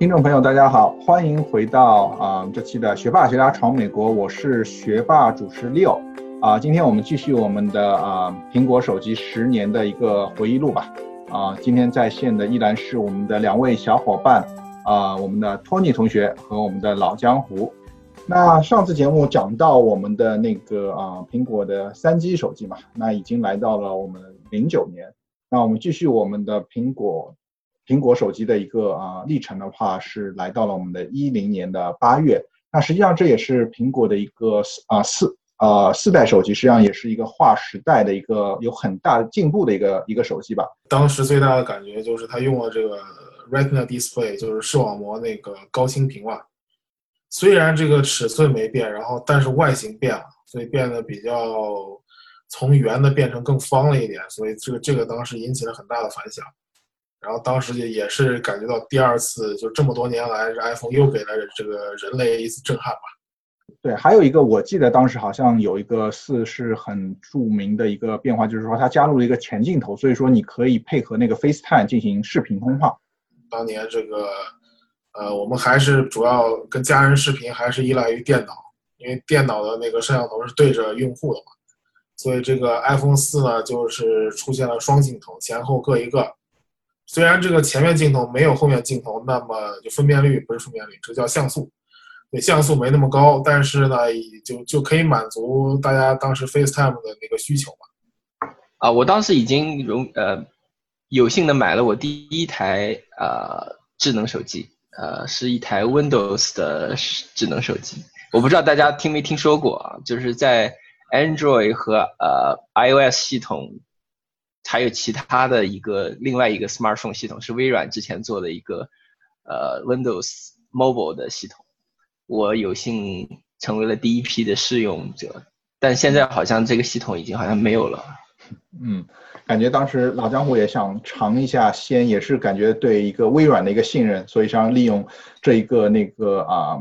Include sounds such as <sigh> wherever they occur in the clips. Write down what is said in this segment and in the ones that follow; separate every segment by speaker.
Speaker 1: 听众朋友，大家好，欢迎回到啊、这期的学霸学渣闯美国，我是学霸主持 Leo 啊、今天我们继续我们的啊、苹果手机十年的一个回忆录吧啊、今天在线的依然是我们的两位小伙伴啊、我们的托尼同学和我们的老江湖。那上次节目讲到我们的那个啊、苹果的三 G 手机嘛，那已经来到了我们零九年。那我们继续我们的苹果苹果手机的一个啊、历程的话，是来到了我们的一零年的八月。那实际上这也是苹果的一个啊四啊四代手机，实际上也是一个划时代的一个有很大的进步的一个一个手机吧。
Speaker 2: 当时最大的感觉就是它用了这个 Retina Display，就是视网膜那个高清屏嘛。虽然这个尺寸没变，然后但是外形变了，所以变得比较从圆的变成更方了一点，所以这个这个当时引起了很大的反响。然后当时也也是感觉到第二次，就这么多年来，这 iPhone 又给了这个人类一次震撼吧。
Speaker 1: 对，还有一个我记得当时好像有一个四是很著名的一个变化，就是说它加入了一个前镜头，所以说你可以配合那个 FaceTime 进行视频通话。
Speaker 2: 当年这个，呃，我们还是主要跟家人视频，还是依赖于电脑，因为电脑的那个摄像头是对着用户的嘛，所以这个 iPhone 四呢，就是出现了双镜头，前后各一个。虽然这个前面镜头没有后面镜头那么就分辨率不是分辨率，这叫像素，对像素没那么高，但是呢，就就可以满足大家当时 FaceTime 的那个需求嘛。
Speaker 3: 啊，我当时已经荣呃有幸的买了我第一台呃智能手机，呃是一台 Windows 的智能手机。我不知道大家听没听说过啊，就是在 Android 和呃 iOS 系统，还有其他的一个另外一个 smartphone 系统是微软之前做的一个呃 Windows Mobile 的系统。我有幸成为了第一批的试用者，但现在好像这个系统已经好像没有了。
Speaker 1: 嗯，感觉当时老江湖也想尝一下鲜，也是感觉对一个微软的一个信任，所以想利用这一个那个啊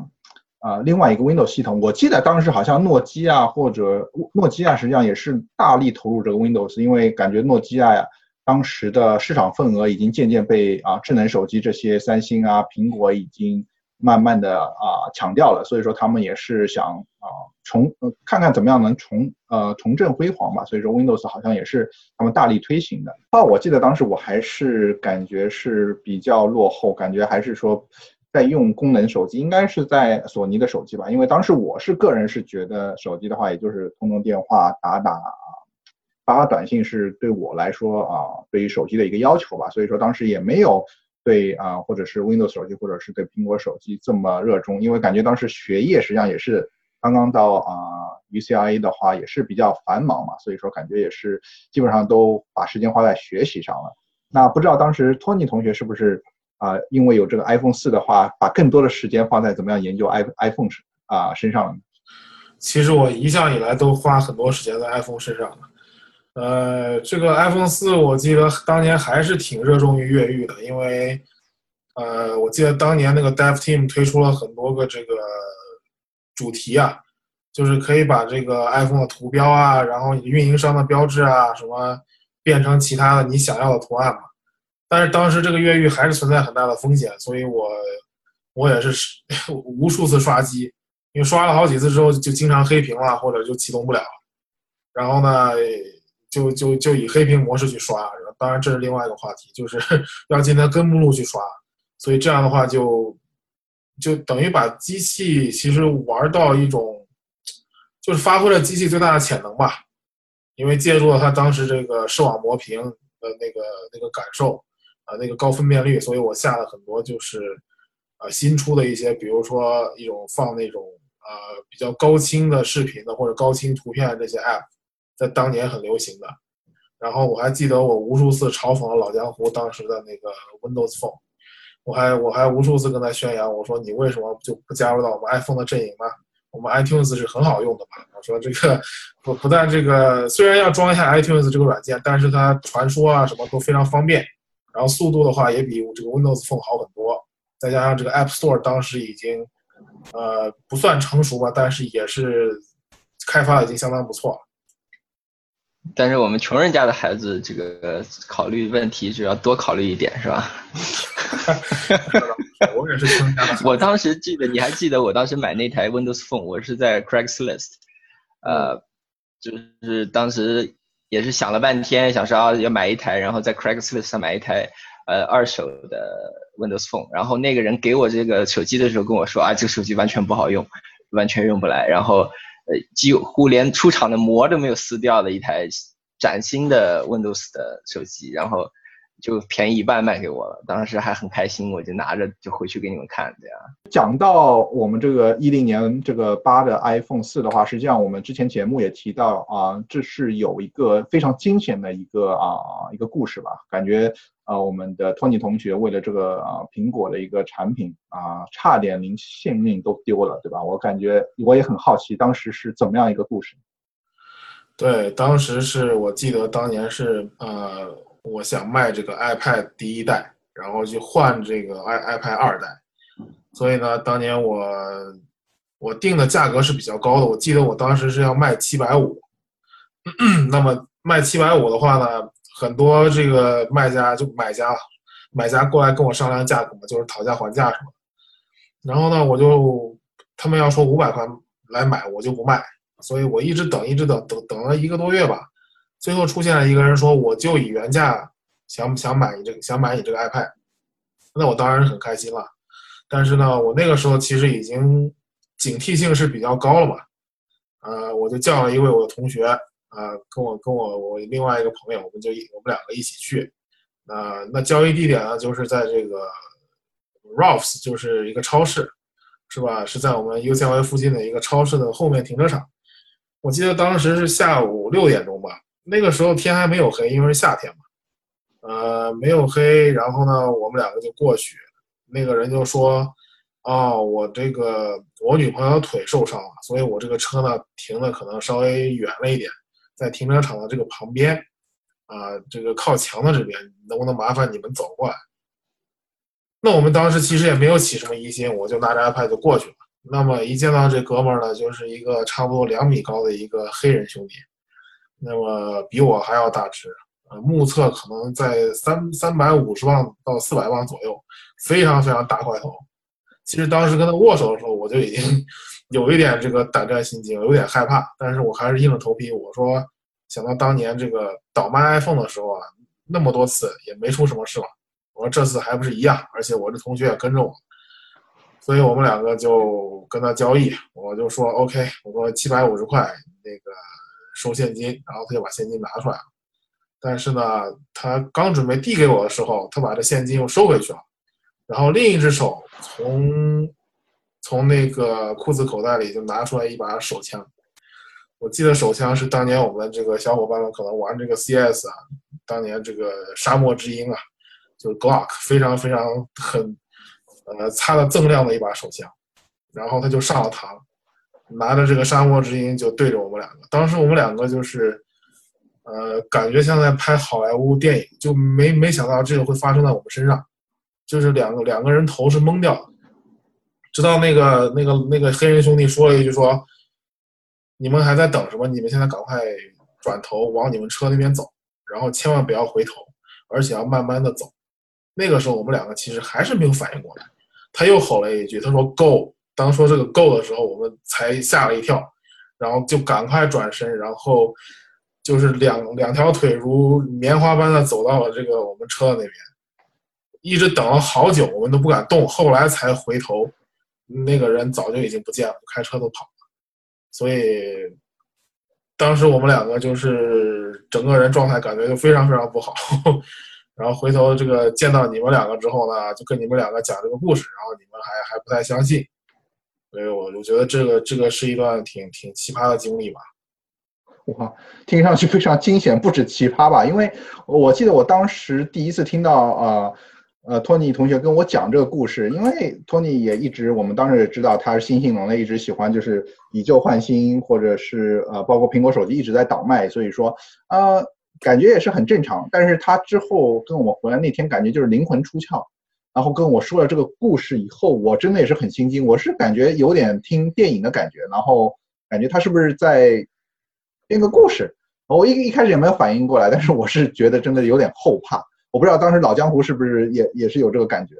Speaker 1: 啊、另外一个 Windows 系统。我记得当时好像诺基亚或者诺基亚实际上也是大力投入这个 Windows，因为感觉诺基亚呀当时的市场份额已经渐渐被啊智能手机这些三星啊苹果已经慢慢的啊抢掉了，所以说他们也是想啊重看看怎么样能重呃重振辉煌吧，所以说 Windows 好像也是他们大力推行的。啊，我记得当时我还是感觉是比较落后，感觉还是说在用功能手机，应该是在索尼的手机吧，因为当时我是个人是觉得手机的话，也就是通通电话、打打。发发短信是对我来说啊，对于手机的一个要求吧，所以说当时也没有对啊，或者是 Windows 手机，或者是对苹果手机这么热衷，因为感觉当时学业实际上也是刚刚到啊 UCLA 的话也是比较繁忙嘛，所以说感觉也是基本上都把时间花在学习上了。那不知道当时托尼同学是不是啊，因为有这个 iPhone 四的话，把更多的时间放在怎么样研究 i iPhone 啊身上了？
Speaker 2: 其实我一向以来都花很多时间在 iPhone 身上的。呃，这个 iPhone 四，我记得当年还是挺热衷于越狱的，因为，呃，我记得当年那个 Dev Team 推出了很多个这个主题啊，就是可以把这个 iPhone 的图标啊，然后运营商的标志啊，什么变成其他的你想要的图案嘛。但是当时这个越狱还是存在很大的风险，所以我我也是 <laughs> 无数次刷机，因为刷了好几次之后就经常黑屏了，或者就启动不了。然后呢，就就就以黑屏模式去刷，当然这是另外一个话题，就是 <laughs> 要进它根目录去刷，所以这样的话就就等于把机器其实玩到一种，就是发挥了机器最大的潜能吧，因为借助了它当时这个视网膜屏的那个那个感受啊、那个高分辨率，所以我下了很多就是呃新出的一些，比如说一种放那种呃比较高清的视频的或者高清图片的这些 app。在当年很流行的，然后我还记得我无数次嘲讽了老江湖当时的那个 Windows Phone，我还我还无数次跟他宣扬，我说你为什么就不加入到我们 iPhone 的阵营呢？我们 iTunes 是很好用的嘛。我说这个不不但这个虽然要装一下 iTunes 这个软件，但是它传输啊什么都非常方便，然后速度的话也比这个 Windows Phone 好很多。再加上这个 App Store 当时已经呃不算成熟吧，但是也是开发已经相当不错了。
Speaker 3: 但是我们穷人家的孩子，这个考虑问题就要多考虑一点，是吧？<laughs>
Speaker 2: 我也是穷人家的。
Speaker 3: 我当时记得，你还记得我当时买那台 Windows Phone，我是在 Craigslist，呃，就是当时也是想了半天，想说啊要买一台，然后在 Craigslist 上买一台呃二手的 Windows Phone，然后那个人给我这个手机的时候跟我说啊，这个手机完全不好用，完全用不来，然后呃几乎连出厂的膜都没有撕掉的一台崭新的 Windows 的手机，然后。就便宜一半卖给我了，当时还很开心，我就拿着就回去给你们看，这样。
Speaker 1: 讲到我们这个一零年这个八的 iPhone 四的话，实际上我们之前节目也提到啊，这是有一个非常惊险的一个啊一个故事吧？感觉啊，我们的托尼同学为了这个啊苹果的一个产品啊，差点连性命都丢了，对吧？我感觉我也很好奇，当时是怎么样一个故事？
Speaker 2: 对，当时是我记得当年是呃。我想卖这个 iPad 第一代，然后去换这个 i iPad 二代，所以呢，当年我我定的价格是比较高的，我记得我当时是要卖七百五，<clears throat> 那么卖七百五的话呢，很多这个卖家就买家买家过来跟我商量价格嘛，就是讨价还价什么，然后呢，我就他们要说五百块来买，我就不卖，所以我一直等，一直等，等等了一个多月吧。最后出现了一个人说：“我就以原价想想买你这个，想买你这个 iPad。”那我当然很开心了。但是呢，我那个时候其实已经警惕性是比较高了嘛。呃，我就叫了一位我的同学，啊，跟我跟我我另外一个朋友，我们就我们两个一起去。那那交易地点呢，就是在这个 Ralphs，就是一个超市，是吧？是在我们 UCLA 附近的一个超市的后面停车场。我记得当时是下午六点钟吧。那个时候天还没有黑，因为是夏天嘛，呃，没有黑。然后呢，我们两个就过去，那个人就说：“哦，我这个我女朋友腿受伤了，所以我这个车呢停的可能稍微远了一点，在停车场的这个旁边，啊，这个靠墙的这边，能不能麻烦你们走过来？”那我们当时其实也没有起什么疑心，我就拿着 iPad 就过去了。那么一见到这哥们儿呢，就是一个差不多两米高的一个黑人兄弟。那么比我还要大只，呃，目测可能在三三百五十磅到四百磅左右，非常非常大块头。其实当时跟他握手的时候，我就已经 <laughs> 有一点这个胆战心惊，有点害怕。但是我还是硬着头皮，我说，想到当年这个倒卖 iPhone 的时候啊，那么多次也没出什么事嘛。我说这次还不是一样，而且我这同学也跟着我，所以我们两个就跟他交易，我就说 OK，我说七百五十块那个。收现金，然后他就把现金拿出来了。但是呢，他刚准备递给我的时候，他把这现金又收回去了。然后另一只手从从那个裤子口袋里就拿出来一把手枪。我记得手枪是当年我们这个小伙伴们可能玩这个 CS 啊，当年这个沙漠之鹰啊，就是 Glock，非常非常很呃擦的锃亮的一把手枪。然后他就上了膛。拿着这个沙漠之鹰就对着我们两个，当时我们两个就是，呃，感觉像在拍好莱坞电影，就没没想到这个会发生在我们身上，就是两个两个人头是懵掉，直到那个那个那个黑人兄弟说了一句说，你们还在等什么？你们现在赶快转头往你们车那边走，然后千万不要回头，而且要慢慢的走。那个时候我们两个其实还是没有反应过来，他又吼了一句，他说 “Go”。当说这个够的时候，我们才吓了一跳，然后就赶快转身，然后就是两两条腿如棉花般的走到了这个我们车的那边，一直等了好久，我们都不敢动，后来才回头，那个人早就已经不见了，开车都跑了，所以当时我们两个就是整个人状态感觉就非常非常不好，<laughs> 然后回头这个见到你们两个之后呢，就跟你们两个讲这个故事，然后你们还还不太相信。所以，我我觉得这个这个是一段挺挺奇葩的经历吧。
Speaker 1: 哇，听上去非常惊险，不止奇葩吧？因为我记得我当时第一次听到呃呃托尼同学跟我讲这个故事，因为托尼也一直我们当时也知道他是新兴龙类，一直喜欢就是以旧换新，或者是呃包括苹果手机一直在倒卖，所以说呃感觉也是很正常。但是他之后跟我回来那天，感觉就是灵魂出窍。然后跟我说了这个故事以后，我真的也是很心惊，我是感觉有点听电影的感觉，然后感觉他是不是在编个故事？我一一开始也没有反应过来，但是我是觉得真的有点后怕。我不知道当时老江湖是不是也也是有这个感觉。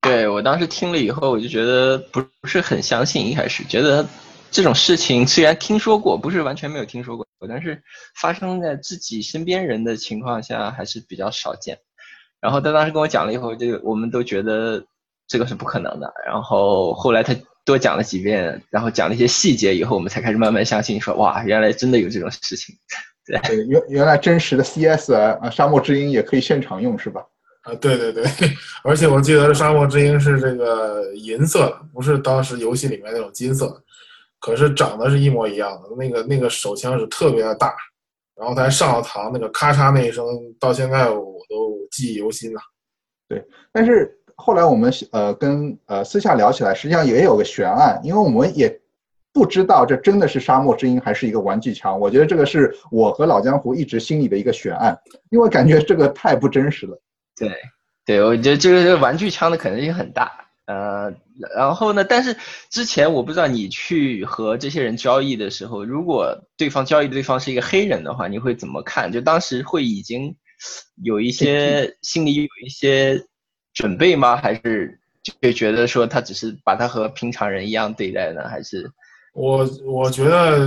Speaker 3: 对我当时听了以后，我就觉得不不是很相信，一开始觉得这种事情虽然听说过，不是完全没有听说过，但是发生在自己身边人的情况下还是比较少见。然后他当时跟我讲了以后，就我们都觉得这个是不可能的。然后后来他多讲了几遍，然后讲了一些细节以后，我们才开始慢慢相信，说哇，原来真的有这种事情。
Speaker 1: 对，原原来真实的 CS 啊，沙漠之鹰也可以现场用，是吧？
Speaker 2: 啊，对对对，<laughs> 而且我记得沙漠之鹰是这个银色的，不是当时游戏里面那种金色的，可是长得是一模一样的。那个那个手枪是特别的大，然后他上了膛，那个咔嚓那一声，到现在我都记忆犹新呢。
Speaker 1: 对，但是后来我们呃跟呃私下聊起来，实际上也有个悬案，因为我们也不知道这真的是沙漠之鹰还是一个玩具枪。我觉得这个是我和老江湖一直心里的一个悬案，因为感觉这个太不真实了。
Speaker 3: 对，对，我觉得这个玩具枪的可能性很大，呃，然后呢，但是之前我不知道你去和这些人交易的时候，如果对方交易对方是一个黑人的话，你会怎么看？就当时会已经有一些心里有一些准备吗？还是就觉得说他只是把他和平常人一样对待呢？还是
Speaker 2: 我我觉得，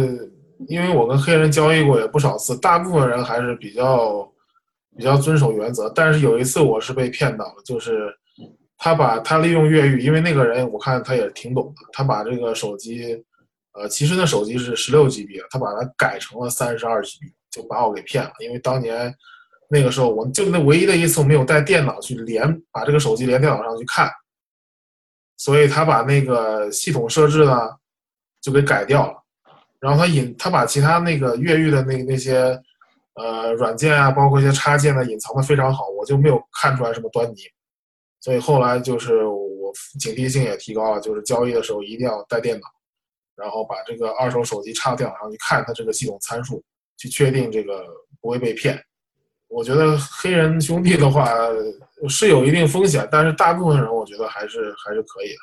Speaker 2: 因为我跟黑人交易过也不少次，大部分人还是比较。比较遵守原则，但是有一次我是被骗到了，就是他把他利用越狱，因为那个人我看他也挺懂的，他把这个手机，呃，其实那手机是十六 GB 他把它改成了三十二 GB，就把我给骗了。因为当年那个时候，我就那唯一的一次我没有带电脑去连，把这个手机连电脑上去看，所以他把那个系统设置呢就给改掉了，然后他隐他把其他那个越狱的那那些。呃，软件啊，包括一些插件呢，隐藏的非常好，我就没有看出来什么端倪。所以后来就是我警惕性也提高了，就是交易的时候一定要带电脑，然后把这个二手手机插到电脑上去看它这个系统参数，去确定这个不会被骗。我觉得黑人兄弟的话是有一定风险，但是大部分人我觉得还是还是可以的。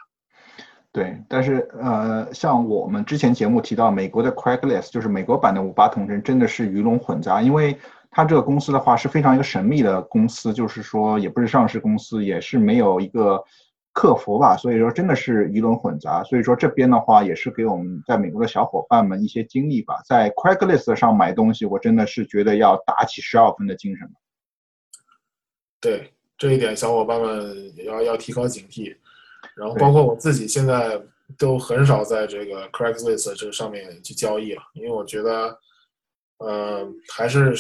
Speaker 1: 对，但是呃，像我们之前节目提到，美国的 Craigslist 就是美国版的五八同城，真的是鱼龙混杂。因为它这个公司的话是非常一个神秘的公司，就是说也不是上市公司，也是没有一个客服吧，所以说真的是鱼龙混杂。所以说这边的话也是给我们在美国的小伙伴们一些经历吧。在 Craigslist 上买东西，我真的是觉得要打起十二分的精神。
Speaker 2: 对这一点，小伙伴们也要要提高警惕。然后包括我自己现在都很少在这个 Craigslist 这个上面去交易了，因为我觉得，呃，还是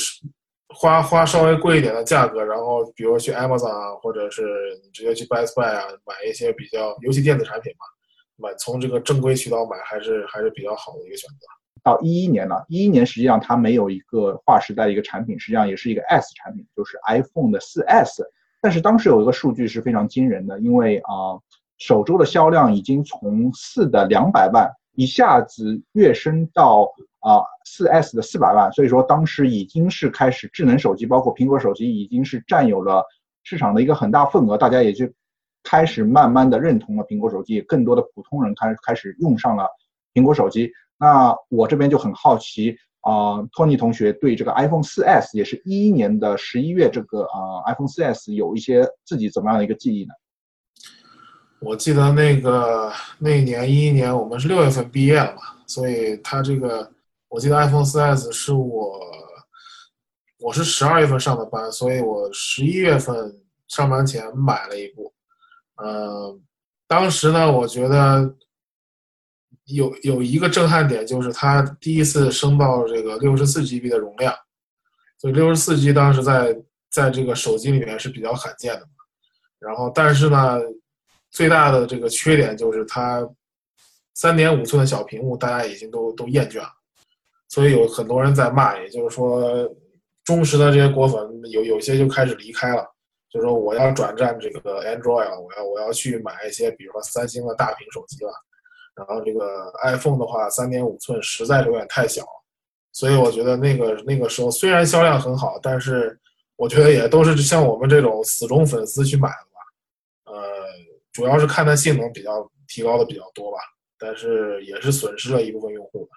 Speaker 2: 花花稍微贵一点的价格，然后比如去 Amazon 啊，或者是你直接去 Best Buy 啊，买一些比较尤其电子产品嘛，买从这个正规渠道买还是还是比较好的一个选择。
Speaker 1: 到一一年了，一一年实际上它没有一个划时代的一个产品，实际上也是一个 S 产品，就是 iPhone 的四 S，但是当时有一个数据是非常惊人的，因为啊。首周的销量已经从四的两百万一下子跃升到啊四 S 的四百万，所以说当时已经是开始智能手机，包括苹果手机已经是占有了市场的一个很大份额，大家也就开始慢慢的认同了苹果手机，更多的普通人开开始用上了苹果手机。那我这边就很好奇啊，Tony 同学对这个 iPhone 四 S 也是一一年的十一月这个啊 iPhone 四 S 有一些自己怎么样的一个记忆呢？
Speaker 2: 我记得那个那一年一一年，我们是六月份毕业了嘛，所以他这个，我记得 iPhone 4S 是我，我是十二月份上的班，所以我十一月份上班前买了一部，呃，当时呢，我觉得有有一个震撼点，就是它第一次升到这个六十四 GB 的容量，所以六十四 G 当时在在这个手机里面是比较罕见的，然后但是呢。最大的这个缺点就是它三点五寸的小屏幕，大家已经都都厌倦了，所以有很多人在骂，也就是说，忠实的这些果粉有有些就开始离开了，就说我要转战这个 Android 了，我要我要去买一些，比如说三星的大屏手机了，然后这个 iPhone 的话，三点五寸实在是有点太小，所以我觉得那个那个时候虽然销量很好，但是我觉得也都是像我们这种死忠粉丝去买的。主要是看它性能比较提高的比较多吧，但是也是损失了一部分用户的。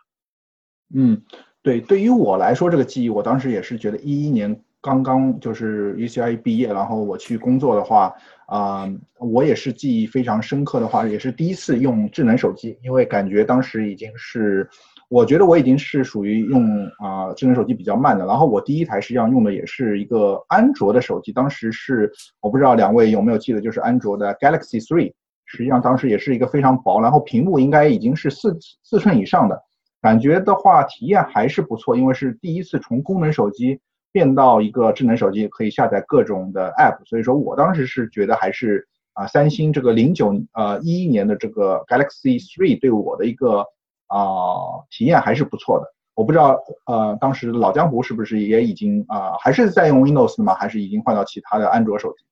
Speaker 1: 嗯，对，对于我来说，这个记忆我当时也是觉得一一年刚刚就是 UCI 毕业，然后我去工作的话，啊，我也是记忆非常深刻的话，也是第一次用智能手机，因为感觉当时已经是，我觉得我已经是属于用啊智能手机比较慢的。然后我第一台实际上用的也是一个安卓的手机，当时是我不知道两位有没有记得，就是安卓的 Galaxy Three，实际上当时也是一个非常薄，然后屏幕应该已经是四四寸以上的。感觉的话，体验还是不错，因为是第一次从功能手机变到一个智能手机，可以下载各种的 App，所以说我当时是觉得还是啊，三星这个零九呃一一年的这个 Galaxy Three 对我的一个啊体验还是不错的。我不知道呃当时老江湖是不是也已经啊还是在用 Windows 吗？还是已经换到其他的安卓手机？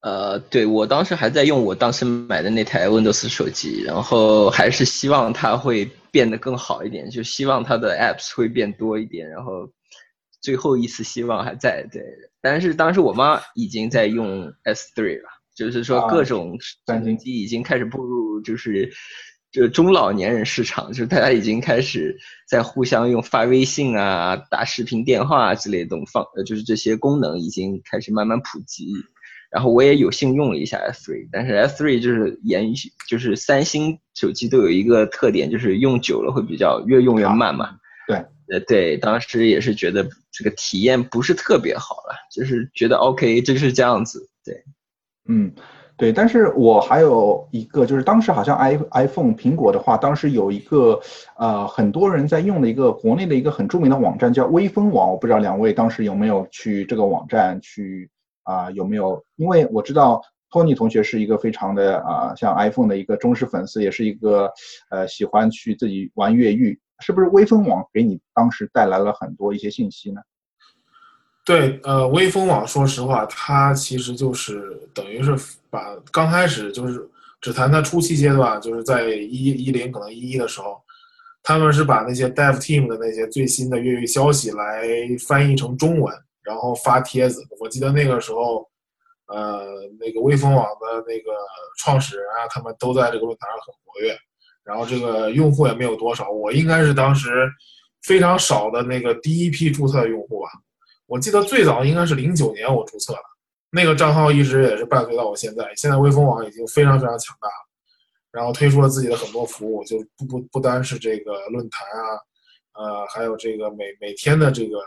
Speaker 3: 呃，对我当时还在用我当时买的那台 Windows 手机，然后还是希望它会变得更好一点，就希望它的 Apps 会变多一点，然后最后一丝希望还在。对，但是当时我妈已经在用 S3 了，就是说各种
Speaker 1: 三星
Speaker 3: 机已经开始步入就是这中老年人市场，就是大家已经开始在互相用发微信啊、打视频电话之类的东方，呃，就是这些功能已经开始慢慢普及。然后我也有幸用了一下 S3，但是 S3 就是延续，就是三星手机都有一个特点，就是用久了会比较越用越慢嘛。
Speaker 1: 对，
Speaker 3: 呃对，当时也是觉得这个体验不是特别好了，就是觉得 OK 就是这样子。对，
Speaker 1: 嗯，对，但是我还有一个，就是当时好像 i iPhone 苹果的话，当时有一个呃很多人在用的一个国内的一个很著名的网站叫微风网，我不知道两位当时有没有去这个网站去。啊，有没有？因为我知道托尼同学是一个非常的啊，像 iPhone 的一个忠实粉丝，也是一个呃喜欢去自己玩越狱，是不是微风网给你当时带来了很多一些信息呢？
Speaker 2: 对，呃，微风网，说实话，它其实就是等于是把刚开始就是只谈它初期阶段，就是在一一零可能一一的时候，他们是把那些 Dev Team 的那些最新的越狱消息来翻译成中文。然后发帖子，我记得那个时候，呃，那个微风网的那个创始人啊，他们都在这个论坛上很活跃。然后这个用户也没有多少，我应该是当时非常少的那个第一批注册的用户吧。我记得最早应该是零九年我注册的，那个账号一直也是伴随到我现在。现在微风网已经非常非常强大了，然后推出了自己的很多服务，就不不不单是这个论坛啊，呃，还有这个每每天的这个。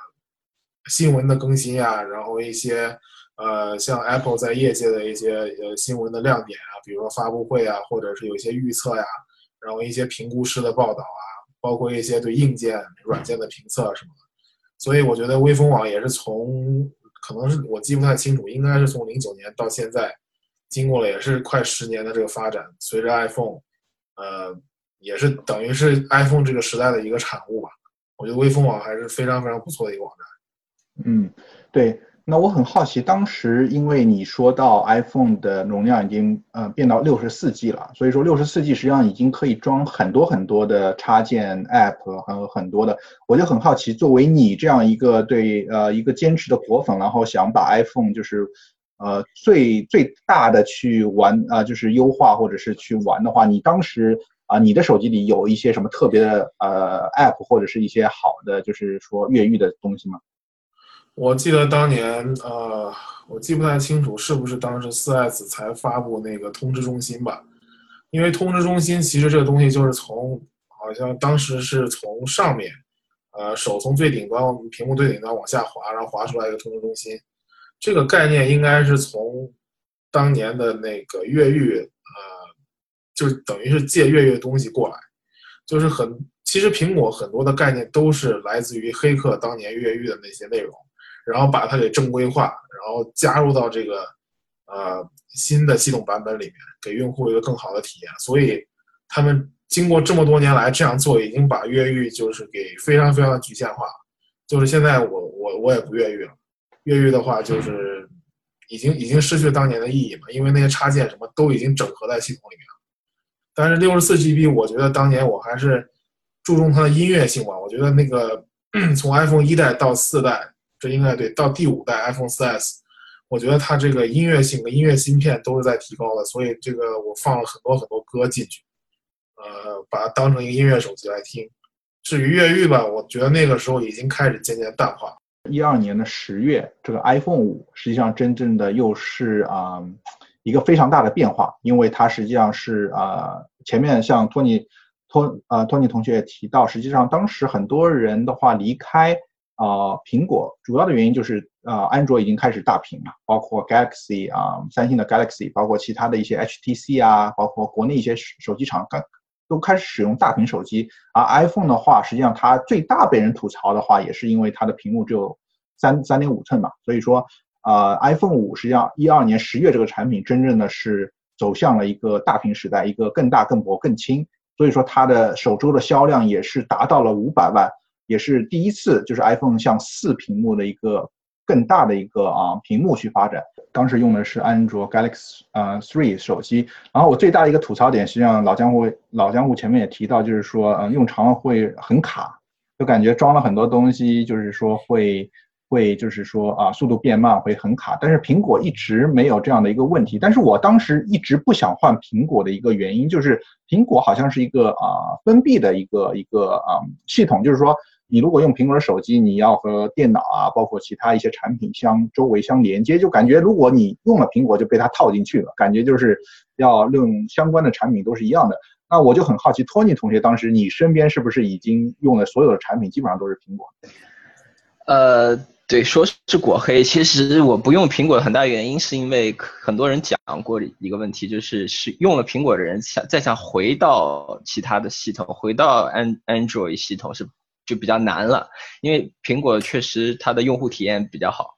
Speaker 2: 新闻的更新啊，然后一些呃，像 Apple 在业界的一些呃新闻的亮点啊，比如说发布会啊，或者是有一些预测呀，然后一些评估师的报道啊，包括一些对硬件、软件的评测什么的。所以我觉得微风网也是从，可能是我记不太清楚，应该是从零九年到现在，经过了也是快十年的这个发展，随着 iPhone，呃，也是等于是 iPhone 这个时代的一个产物吧。我觉得微风网还是非常非常不错的一个网站。
Speaker 1: 嗯，对，那我很好奇，当时因为你说到 iPhone 的容量已经呃变到六十四 G 了，所以说六十四 G 实际上已经可以装很多很多的插件 App 还有很多的，我就很好奇，作为你这样一个对呃一个坚持的果粉，然后想把 iPhone 就是呃最最大的去玩啊，就是优化或者是去玩的话，你当时啊你的手机里有一些什么特别的呃 App 或者是一些好的就是说越狱的东西吗？
Speaker 2: 我记得当年，呃，我记不太清楚是不是当时四 S 才发布那个通知中心吧？因为通知中心其实这个东西就是从，好像当时是从上面，呃，手从最顶端屏幕最顶端往下滑，然后滑出来一个通知中心。这个概念应该是从当年的那个越狱，呃，就等于是借越狱的东西过来，就是很，其实苹果很多的概念都是来自于黑客当年越狱的那些内容。然后把它给正规化，然后加入到这个呃新的系统版本里面，给用户一个更好的体验。所以他们经过这么多年来这样做，已经把越狱就是给非常非常的局限化。就是现在我我我也不越狱了，越狱的话就是已经已经失去当年的意义嘛，因为那些插件什么都已经整合在系统里面了。但是六十四 GB，我觉得当年我还是注重它的音乐性吧。我觉得那个 <clears throat> 从 iPhone 一代到四代。这应该对，到第五代 iPhone 4S，我觉得它这个音乐性和音乐芯片都是在提高的，所以这个我放了很多很多歌进去，呃，把它当成一个音乐手机来听。至于越狱吧，我觉得那个时候已经开始渐渐淡化。
Speaker 1: 一二年的十月，这个 iPhone 五实际上真正的又是啊一个非常大的变化，因为它实际上是啊前面像托尼托啊托尼同学也提到，实际上当时很多人的话离开啊苹果，主要的原因就是啊安卓已经开始大屏了，包括 Galaxy 啊三星的 Galaxy，包括其他的一些 HTC 啊，包括国内一些手机厂刚。都开始使用大屏手机，而 iPhone 的话，实际上它最大被人吐槽的话，也是因为它的屏幕只有三三点五寸嘛。所以说，呃，iPhone 五实际上一二年十月这个产品真正的是走向了一个大屏时代，一个更大、更薄、更轻。所以说它的首周的销量也是达到了五百万，也是第一次就是 iPhone 向四屏幕的一个更大的一个啊屏幕去发展。当时用的是安卓 Galaxy 呃 Three 手机，然后我最大的一个吐槽点，实际上老江湖老江湖前面也提到，就是说，嗯，用长了会很卡，就感觉装了很多东西，就是说会会就是说啊速度变慢，会很卡。但是苹果一直没有这样的一个问题。但是我当时一直不想换苹果的一个原因，就是苹果好像是一个啊封闭的一个一个啊系统，就是说。你如果用苹果手机，你要和电脑啊，包括其他一些产品相周围相连接，就感觉如果你用了苹果，就被它套进去了，感觉就是要用相关的产品都是一样的。那我就很好奇，托尼同学，当时你身边是不是已经用的所有的产品基本上都是苹果？
Speaker 3: 呃，对，说是果黑，其实我不用苹果的很大原因是因为很多人讲过一个问题，就是是用了苹果的人想再想回到其他的系统，回到安 Android 系统是。就比较难了，因为苹果确实它的用户体验比较好。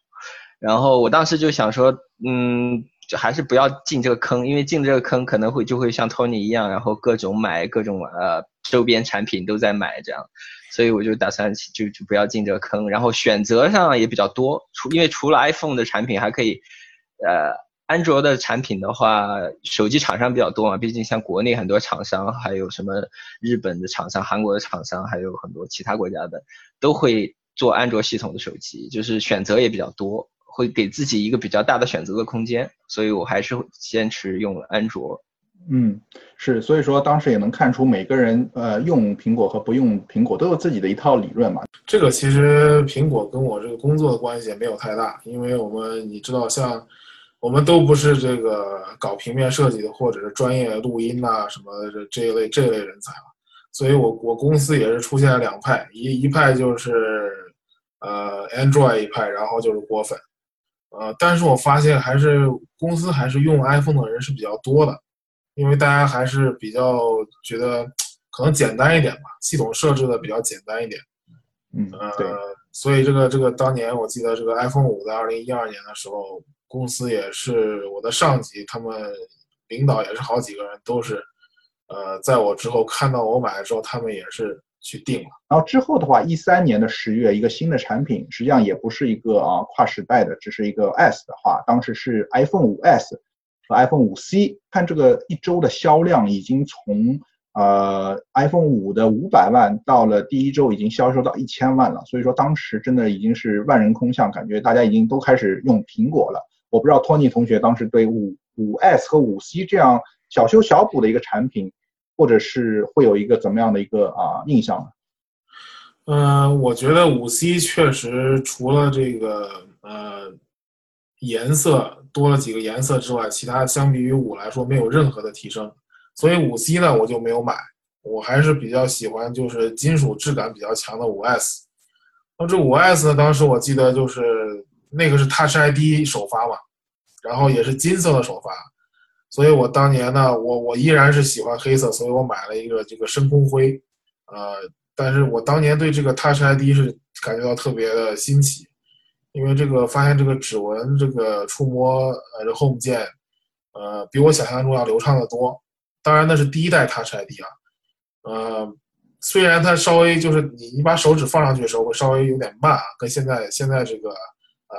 Speaker 3: 然后我当时就想说，嗯，就还是不要进这个坑，因为进这个坑可能会就会像 Tony 一样，然后各种买各种呃周边产品都在买这样。所以我就打算就就不要进这个坑。然后选择上也比较多，除因为除了 iPhone 的产品还可以，呃。安卓的产品的话，手机厂商比较多嘛，毕竟像国内很多厂商，还有什么日本的厂商、韩国的厂商，还有很多其他国家的，都会做安卓系统的手机，就是选择也比较多，会给自己一个比较大的选择的空间，所以我还是坚持用安卓。
Speaker 1: 嗯，是，所以说当时也能看出每个人呃用苹果和不用苹果都有自己的一套理论嘛。
Speaker 2: 这个其实苹果跟我这个工作的关系也没有太大，因为我们你知道像。我们都不是这个搞平面设计的，或者是专业录音呐什么这这一类这一类人才了，所以我我公司也是出现了两派，一一派就是呃 Android 一派，然后就是果粉，呃，但是我发现还是公司还是用 iPhone 的人是比较多的，因为大家还是比较觉得可能简单一点吧，系统设置的比较简单一点，
Speaker 1: 嗯，对，
Speaker 2: 所以这个这个当年我记得这个 iPhone 五在二零一二年的时候。公司也是我的上级，他们领导也是好几个人，都是，呃，在我之后看到我买了之后，他们也是去订了。
Speaker 1: 然后之后的话，一三年的十月，一个新的产品，实际上也不是一个啊跨时代的，只是一个 S 的话，当时是 iPhone 五 S 和 iPhone 五 C。看这个一周的销量，已经从呃 iPhone 五的五百万到了第一周已经销售到一千万了。所以说当时真的已经是万人空巷，感觉大家已经都开始用苹果了。我不知道托尼同学当时对五五 S 和五 C 这样小修小补的一个产品，或者是会有一个怎么样的一个啊印象呢？
Speaker 2: 嗯，我觉得五 C 确实除了这个呃颜色多了几个颜色之外，其他相比于五来说没有任何的提升，所以五 C 呢我就没有买，我还是比较喜欢就是金属质感比较强的五 S。那这五 S 呢，当时我记得就是。那个是 Touch ID 首发嘛，然后也是金色的首发，所以我当年呢，我我依然是喜欢黑色，所以我买了一个这个深空灰，呃，但是我当年对这个 Touch ID 是感觉到特别的新奇，因为这个发现这个指纹这个触摸呃这 Home 键，呃比我想象中要流畅的多，当然那是第一代 Touch ID 啊，呃，虽然它稍微就是你你把手指放上去的时候会稍微有点慢啊，跟现在现在这个。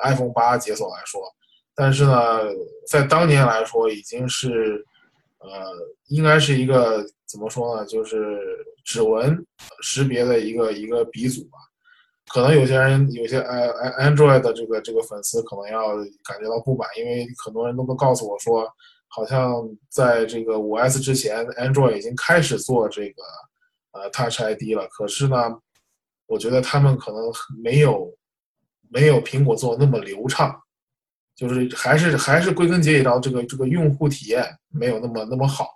Speaker 2: iPhone 八解锁来说，但是呢，在当年来说，已经是，呃，应该是一个怎么说呢，就是指纹识别的一个一个鼻祖吧。可能有些人有些呃 Android 的这个这个粉丝可能要感觉到不满，因为很多人都都告诉我说，好像在这个五 S 之前，Android 已经开始做这个呃 Touch ID 了。可是呢，我觉得他们可能没有。没有苹果做的那么流畅，就是还是还是归根结底到这个这个用户体验没有那么那么好，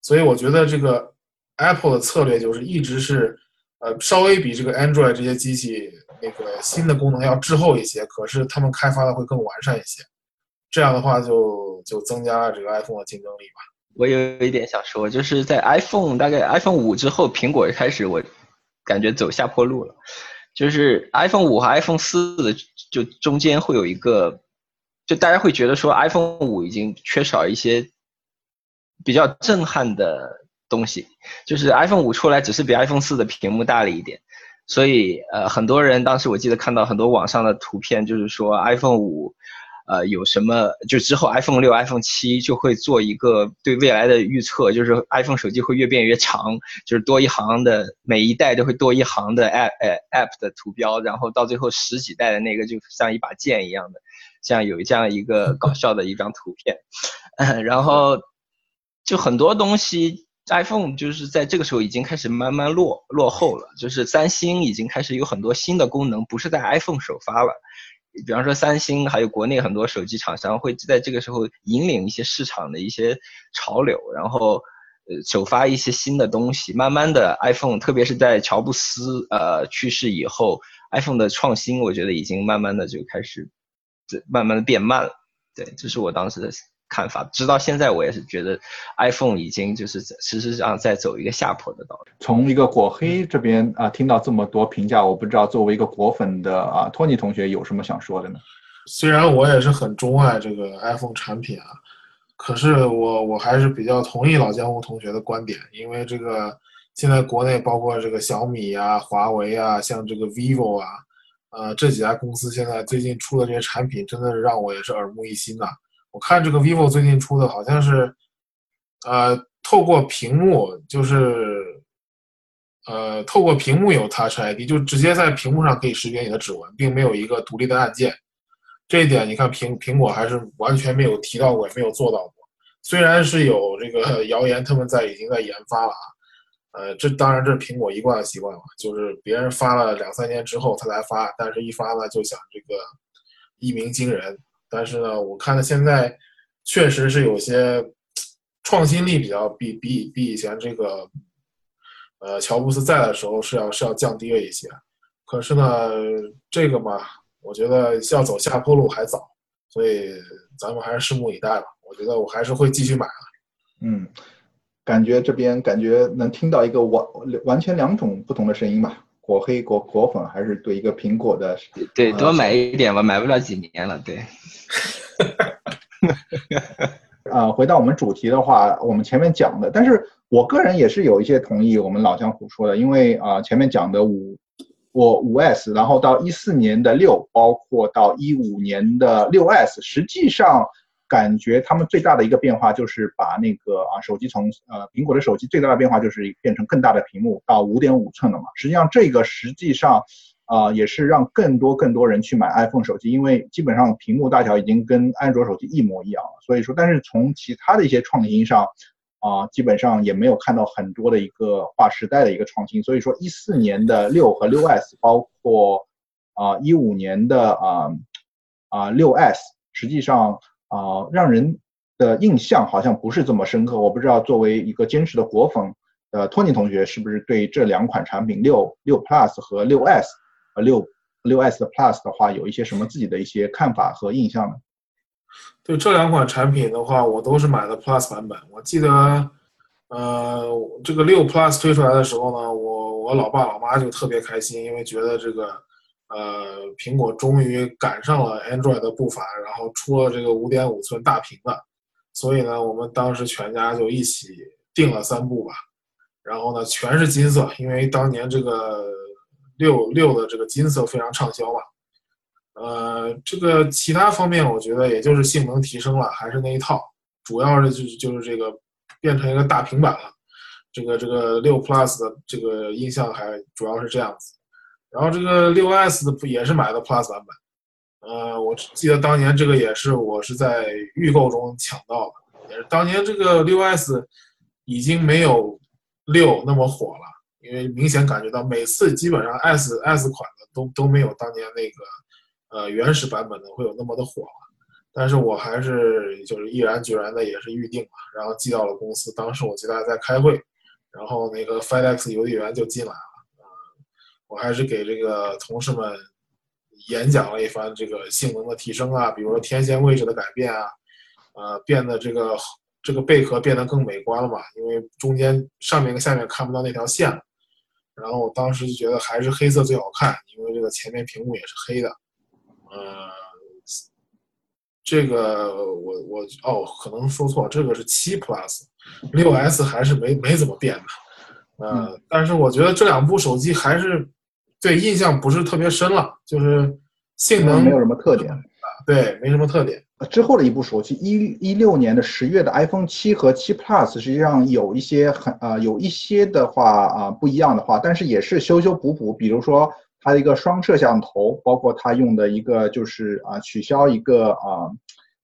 Speaker 2: 所以我觉得这个 Apple 的策略就是一直是呃稍微比这个 Android 这些机器那个新的功能要滞后一些，可是他们开发的会更完善一些，这样的话就就增加了这个 iPhone 的竞争力吧。
Speaker 3: 我有一点想说，就是在 iPhone 大概 iPhone 五之后，苹果开始我感觉走下坡路了。就是 iPhone 五和 iPhone 四的就中间会有一个，就大家会觉得说 iPhone 五已经缺少一些比较震撼的东西，就是 iPhone 五出来只是比 iPhone 四的屏幕大了一点，所以呃很多人当时我记得看到很多网上的图片，就是说 iPhone 五。呃，有什么？就之后 iPhone 六、iPhone 七就会做一个对未来的预测，就是 iPhone 手机会越变越长，就是多一行的，每一代都会多一行的 App 呃 App 的图标，然后到最后十几代的那个就像一把剑一样的，像有这样一个 <laughs> 搞笑的一张图片，然后就很多东西 iPhone 就是在这个时候已经开始慢慢落落后了，就是三星已经开始有很多新的功能不是在 iPhone 首发了。比方说，三星还有国内很多手机厂商会在这个时候引领一些市场的一些潮流，然后呃首发一些新的东西。慢慢的，iPhone 特别是在乔布斯呃去世以后，iPhone 的创新我觉得已经慢慢的就开始这慢慢的变慢了。对，这是我当时的。看法，直到现在我也是觉得，iPhone 已经就是事实上在走一个下坡的道路。
Speaker 1: 从一个果黑这边啊听到这么多评价，我不知道作为一个果粉的啊托尼同学有什么想说的呢？
Speaker 2: 虽然我也是很钟爱这个 iPhone 产品啊，可是我我还是比较同意老江湖同学的观点，因为这个现在国内包括这个小米啊、华为啊，像这个 vivo 啊，呃这几家公司现在最近出的这些产品，真的是让我也是耳目一新呐。我看这个 vivo 最近出的好像是，呃，透过屏幕就是，呃，透过屏幕有 Touch ID，就直接在屏幕上可以识别你的指纹，并没有一个独立的按键。这一点你看苹苹果还是完全没有提到过，也没有做到过。虽然是有这个 <laughs> 谣言，他们在已经在研发了啊，呃，这当然这是苹果一贯的习惯了，就是别人发了两三年之后他才发，但是一发呢就想这个一鸣惊人。但是呢，我看到现在确实是有些创新力比较比比比以前这个呃乔布斯在的时候是要是要降低了一些。可是呢，这个嘛，我觉得要走下坡路还早，所以咱们还是拭目以待吧。我觉得我还是会继续买的。
Speaker 1: 嗯，感觉这边感觉能听到一个完完全两种不同的声音吧。果黑果果粉还是对一个苹果的，
Speaker 3: 对多买一点吧，买不了几年了，对。<laughs>
Speaker 1: 呃，回到我们主题的话，我们前面讲的，但是我个人也是有一些同意我们老江湖说的，因为啊前面讲的五，我五 S，然后到一四年的六，包括到一五年的六 S，实际上。感觉他们最大的一个变化就是把那个啊手机从呃苹果的手机最大的变化就是变成更大的屏幕到五点五寸了嘛。实际上这个实际上啊也是让更多更多人去买 iPhone 手机，因为基本上屏幕大小已经跟安卓手机一模一样了。所以说，但是从其他的一些创新上啊，基本上也没有看到很多的一个划时代的一个创新。所以说，一四年的六和六 S，包括啊一五年的啊啊六 S，实际上。啊，让人的印象好像不是这么深刻。我不知道作为一个坚持的果粉，呃，托尼同学是不是对这两款产品六六 Plus 和六 S，呃六六 S 的 Plus 的话，有一些什么自己的一些看法和印象呢？
Speaker 2: 对这两款产品的话，我都是买的 Plus 版本。我记得，呃，这个六 Plus 推出来的时候呢，我我老爸老妈就特别开心，因为觉得这个。呃，苹果终于赶上了 Android 的步伐，然后出了这个五点五寸大屏了。所以呢，我们当时全家就一起订了三部吧。然后呢，全是金色，因为当年这个六六的这个金色非常畅销嘛。呃，这个其他方面我觉得也就是性能提升了，还是那一套，主要是就是就是这个变成一个大平板了。这个这个六 Plus 的这个印象还主要是这样子。然后这个六 S 的也是买的 Plus 版本，呃，我记得当年这个也是我是在预购中抢到的，也是当年这个六 S 已经没有六那么火了，因为明显感觉到每次基本上 S S 款的都都没有当年那个呃原始版本的会有那么的火了。但是我还是就是毅然决然的也是预定了，然后寄到了公司。当时我记得还在开会，然后那个 FedEx 邮递员就进来了，我还是给这个同事们演讲了一番这个性能的提升啊，比如说天线位置的改变啊，呃，变得这个这个贝壳变得更美观了嘛，因为中间上面跟下面看不到那条线了。然后我当时就觉得还是黑色最好看，因为这个前面屏幕也是黑的，呃。这个我我哦，可能说错，这个是七 Plus，六 S 还是没没怎么变的，呃，但是我觉得这两部手机还是对印象不是特别深了，就是性能
Speaker 1: 没有什么特点啊，
Speaker 2: 对，没什么特点。
Speaker 1: 之后的一部手机一一六年的十月的 iPhone 七和七 Plus，实际上有一些很啊有一些的话啊不一样的话，但是也是修修补补，比如说。它的一个双摄像头，包括它用的一个就是啊，取消一个啊，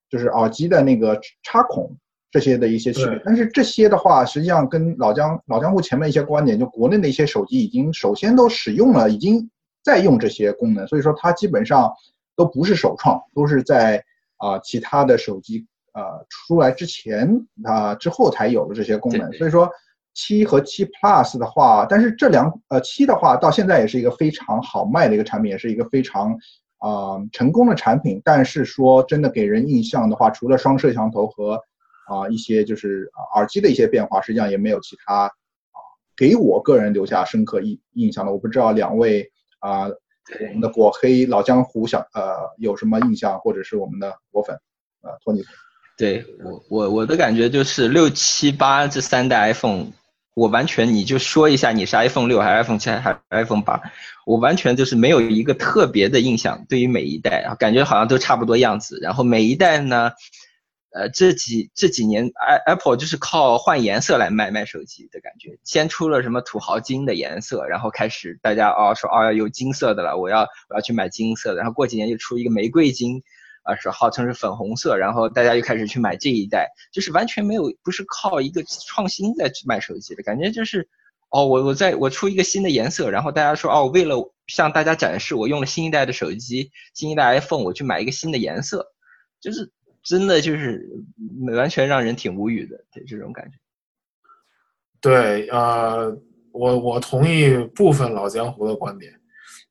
Speaker 1: 就是耳机的那个插孔，这些的一些区别。但是这些的话，实际上跟老江老江户前面一些观点，就国内的一些手机已经首先都使用了，已经在用这些功能，所以说它基本上都不是首创，都是在啊其他的手机呃出来之前啊之后才有的这些功能，所以说。七和七 Plus 的话，但是这两呃七的话到现在也是一个非常好卖的一个产品，也是一个非常啊成功的产品。但是说真的给人印象的话，除了双摄像头和啊一些就是耳机的一些变化，实际上也没有其他啊给我个人留下深刻印印象的。我不知道两位啊我们的果黑老江湖想呃有什么印象，或者是我们的果粉啊托尼。
Speaker 3: 对我我我的感觉就是六七八这三代 iPhone。我完全，你就说一下你是 iPhone 六还是 iPhone 七还是 iPhone 八，我完全就是没有一个特别的印象。对于每一代啊，感觉好像都差不多样子。然后每一代呢，呃，这几这几年，Apple 就是靠换颜色来卖卖手机的感觉。先出了什么土豪金的颜色，然后开始大家哦说哦有金色的了，我要我要去买金色的。然后过几年就出一个玫瑰金。啊，是号称是粉红色，然后大家又开始去买这一代，就是完全没有，不是靠一个创新在卖手机的感觉，就是，哦，我我在我出一个新的颜色，然后大家说，哦，为了向大家展示我用了新一代的手机，新一代 iPhone，我去买一个新的颜色，就是真的就是完全让人挺无语的，对这种感觉。
Speaker 2: 对，呃，我我同意部分老江湖的观点。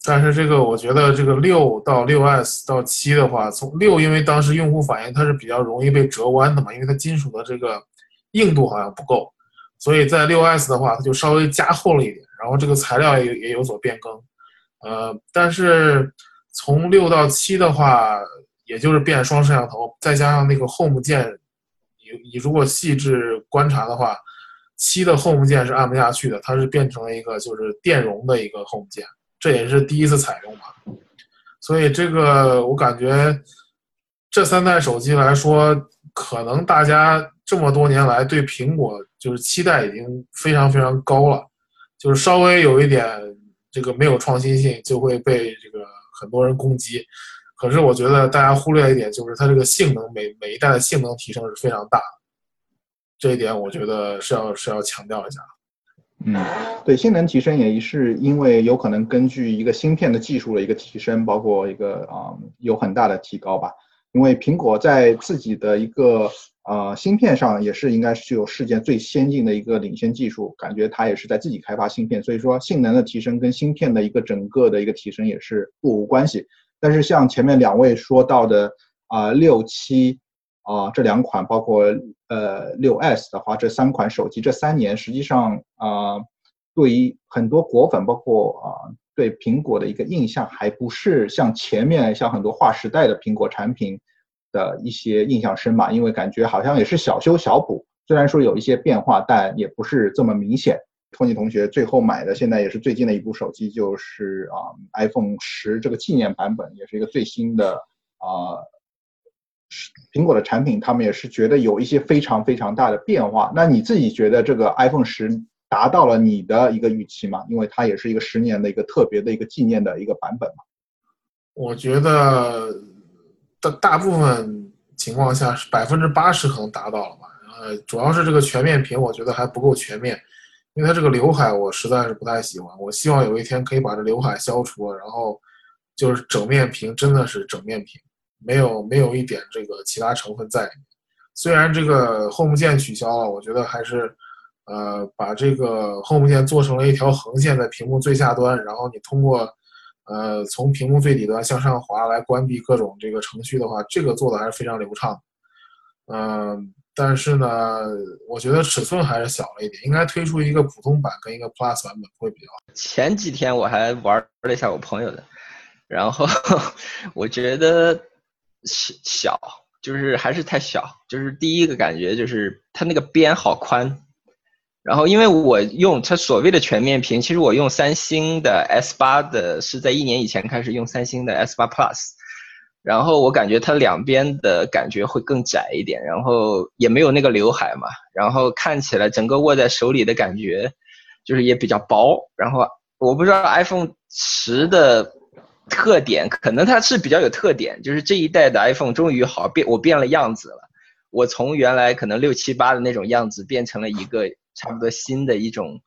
Speaker 2: 但是这个，我觉得这个六到六 S 到七的话，从六，因为当时用户反映它是比较容易被折弯的嘛，因为它金属的这个硬度好像不够，所以在六 S 的话，它就稍微加厚了一点，然后这个材料也也有所变更，呃，但是从六到七的话，也就是变双摄像头，再加上那个 Home 键，你你如果细致观察的话，七的 Home 键是按不下去的，它是变成了一个就是电容的一个 Home 键。这也是第一次采用嘛，所以这个我感觉，这三代手机来说，可能大家这么多年来对苹果就是期待已经非常非常高了，就是稍微有一点这个没有创新性，就会被这个很多人攻击。可是我觉得大家忽略一点，就是它这个性能每每一代的性能提升是非常大的，这一点我觉得是要是要强调一下。
Speaker 1: 嗯，对，性能提升也是因为有可能根据一个芯片的技术的一个提升，包括一个啊有很大的提高吧。因为苹果在自己的一个呃芯片上也是应该是具有世界最先进的一个领先技术，感觉它也是在自己开发芯片，所以说性能的提升跟芯片的一个整个的一个提升也是不无关系。但是像前面两位说到的啊六七。啊，这两款包括呃六 S 的话，这三款手机这三年实际上啊，对于很多果粉，包括啊对苹果的一个印象，还不是像前面像很多划时代的苹果产品的一些印象深嘛？因为感觉好像也是小修小补，虽然说有一些变化，但也不是这么明显。托尼同学最后买的，现在也是最近的一部手机，就是啊 iPhone 十这个纪念版本，也是一个最新的啊。苹果的产品，他们也是觉得有一些非常非常大的变化。那你自己觉得这个 iPhone 十达到了你的一个预期吗？因为它也是一个十年的一个特别的一个纪念的一个版本嘛。
Speaker 2: 我觉得大大部分情况下是百分之八十可能达到了吧。呃，主要是这个全面屏，我觉得还不够全面，因为它这个刘海我实在是不太喜欢。我希望有一天可以把这刘海消除，然后。就是整面屏，真的是整面屏，没有没有一点这个其他成分在里面。虽然这个 Home 键取消了，我觉得还是，呃，把这个 Home 键做成了一条横线在屏幕最下端，然后你通过，呃，从屏幕最底端向上滑来关闭各种这个程序的话，这个做的还是非常流畅。嗯。但是呢，我觉得尺寸还是小了一点，应该推出一个普通版跟一个 Plus 版本会比较好。
Speaker 3: 前几天我还玩了一下我朋友的，然后我觉得小小，就是还是太小，就是第一个感觉就是它那个边好宽，然后因为我用它所谓的全面屏，其实我用三星的 S 八的，是在一年以前开始用三星的 S 八 Plus。然后我感觉它两边的感觉会更窄一点，然后也没有那个刘海嘛，然后看起来整个握在手里的感觉，就是也比较薄。然后我不知道 iPhone 十的特点，可能它是比较有特点，就是这一代的 iPhone 终于好变，我变了样子了。我从原来可能六七八的那种样子，变成了一个差不多新的一种。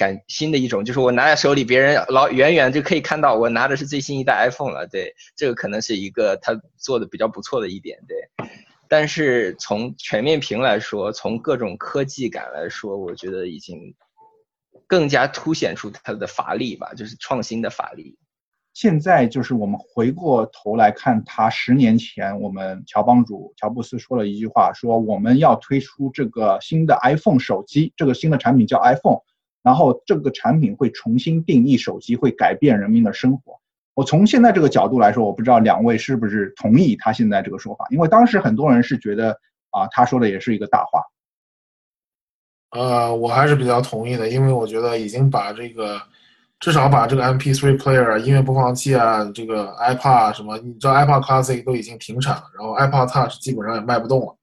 Speaker 3: 感新的一种，就是我拿在手里，别人老远远就可以看到我拿的是最新一代 iPhone 了。对，这个可能是一个他做的比较不错的一点。对，但是从全面屏来说，从各种科技感来说，我觉得已经更加凸显出它的乏力吧，就是创新的乏力。
Speaker 1: 现在就是我们回过头来看，他十年前我们乔帮主乔布斯说了一句话，说我们要推出这个新的 iPhone 手机，这个新的产品叫 iPhone。然后这个产品会重新定义手机，会改变人民的生活。我从现在这个角度来说，我不知道两位是不是同意他现在这个说法，因为当时很多人是觉得啊，他说的也是一个大话。
Speaker 2: 呃，我还是比较同意的，因为我觉得已经把这个至少把这个 MP3 player 音乐播放器啊，这个 iPad 什么，你知道 iPad Classic 都已经停产了，然后 iPad Touch 基本上也卖不动了。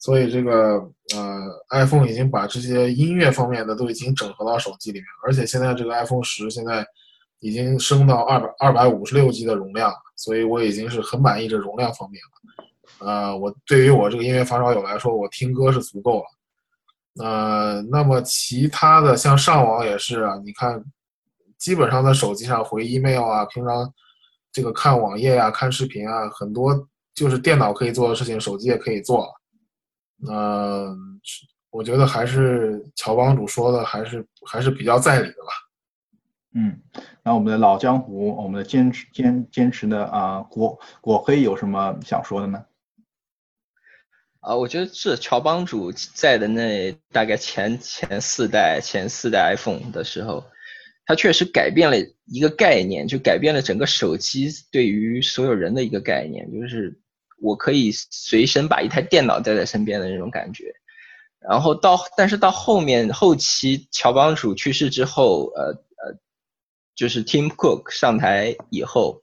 Speaker 2: 所以这个呃，iPhone 已经把这些音乐方面的都已经整合到手机里面，而且现在这个 iPhone 十现在已经升到二百二百五十六 G 的容量，所以我已经是很满意这容量方面了。呃，我对于我这个音乐发烧友来说，我听歌是足够了。呃，那么其他的像上网也是啊，你看，基本上在手机上回 email 啊，平常这个看网页啊、看视频啊，很多就是电脑可以做的事情，手机也可以做了。嗯，我觉得还是乔帮主说的还是还是比较在理的吧。
Speaker 1: 嗯，那我们的老江湖，我们的坚持坚坚持的啊，果果黑有什么想说的呢？
Speaker 3: 啊，我觉得是乔帮主在的那大概前前四代前四代 iPhone 的时候，他确实改变了一个概念，就改变了整个手机对于所有人的一个概念，就是。我可以随身把一台电脑带在身边的那种感觉，然后到，但是到后面后期乔帮主去世之后，呃呃，就是 Tim Cook 上台以后，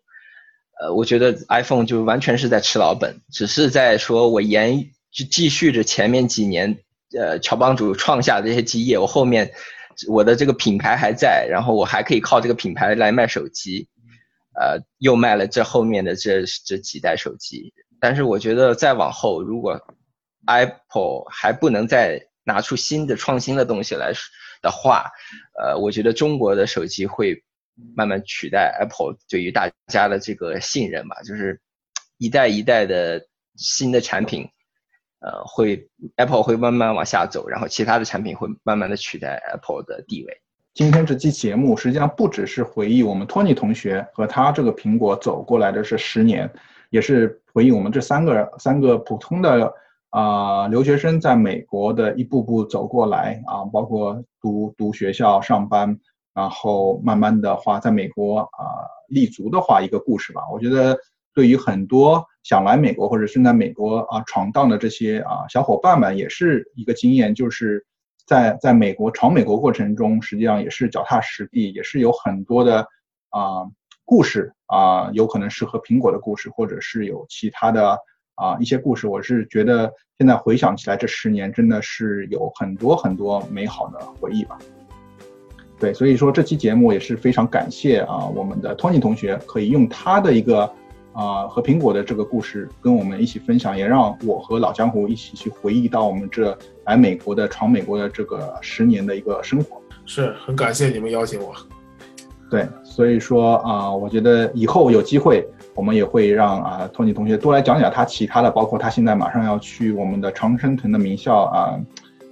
Speaker 3: 呃，我觉得 iPhone 就完全是在吃老本，只是在说我延就继续着前面几年，呃，乔帮主创下的这些基业，我后面我的这个品牌还在，然后我还可以靠这个品牌来卖手机，呃，又卖了这后面的这这几代手机。但是我觉得再往后，如果 Apple 还不能再拿出新的创新的东西来的话，呃，我觉得中国的手机会慢慢取代 Apple 对于大家的这个信任吧，就是一代一代的新的产品，呃，会 Apple 会慢慢往下走，然后其他的产品会慢慢的取代 Apple 的地位。
Speaker 1: 今天这期节目实际上不只是回忆我们托尼同学和他这个苹果走过来的这十年。也是回应我们这三个三个普通的啊留学生在美国的一步步走过来啊，包括读读学校、上班，然后慢慢的话在美国啊立足的话一个故事吧。我觉得对于很多想来美国或者是在美国啊闯荡的这些啊小伙伴们，也是一个经验，就是在在美国闯美国过程中，实际上也是脚踏实地，也是有很多的啊。故事啊，有可能是和苹果的故事，或者是有其他的啊一些故事。我是觉得现在回想起来，这十年真的是有很多很多美好的回忆吧。对，所以说这期节目也是非常感谢啊，我们的托尼同学可以用他的一个啊和苹果的这个故事跟我们一起分享，也让我和老江湖一起去回忆到我们这来美国的闯美国的这个十年的一个生活。
Speaker 2: 是很感谢你们邀请我。
Speaker 1: 对，所以说啊、我觉得以后有机会，我们也会让啊托尼同学多来讲讲他其他的，包括他现在马上要去我们的常春藤的名校啊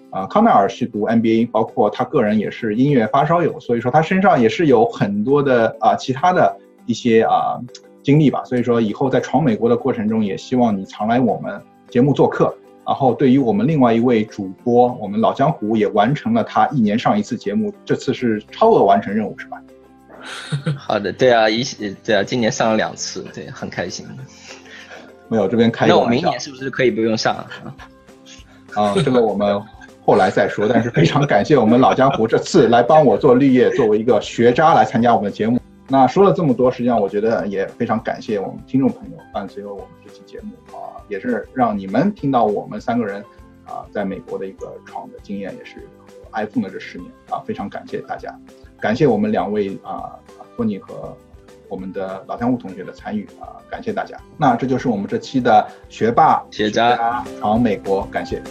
Speaker 1: 啊康奈尔去读 MBA，包括他个人也是音乐发烧友，所以说他身上也是有很多的啊其他的一些啊经历吧。所以说以后在闯美国的过程中，也希望你常来我们节目做客。然后对于我们另外一位主播，我们老江湖也完成了他一年上一次节目，这次是超额完成任务是吧？<laughs>
Speaker 3: 好的，对啊，一对啊，今年上了两次，对，很开心。
Speaker 1: 没有，这边开
Speaker 3: 那我明年是不是可以不用上啊？
Speaker 1: 啊，这个我们后来再说。但是非常感谢我们老江湖这次来帮我做绿叶，作为一个学渣来参加我们的节目。那说了这么多，实际上我觉得也非常感谢我们听众朋友伴随了我们这期节目啊，也是让你们听到我们三个人啊在美国的一个闯的经验，也是和 iPhone 的这十年啊，非常感谢大家，感谢我们两位啊托尼和我们的老江湖同学的参与啊，感谢大家。那这就是我们这期的学霸
Speaker 3: 学渣
Speaker 1: 闯美国，感谢。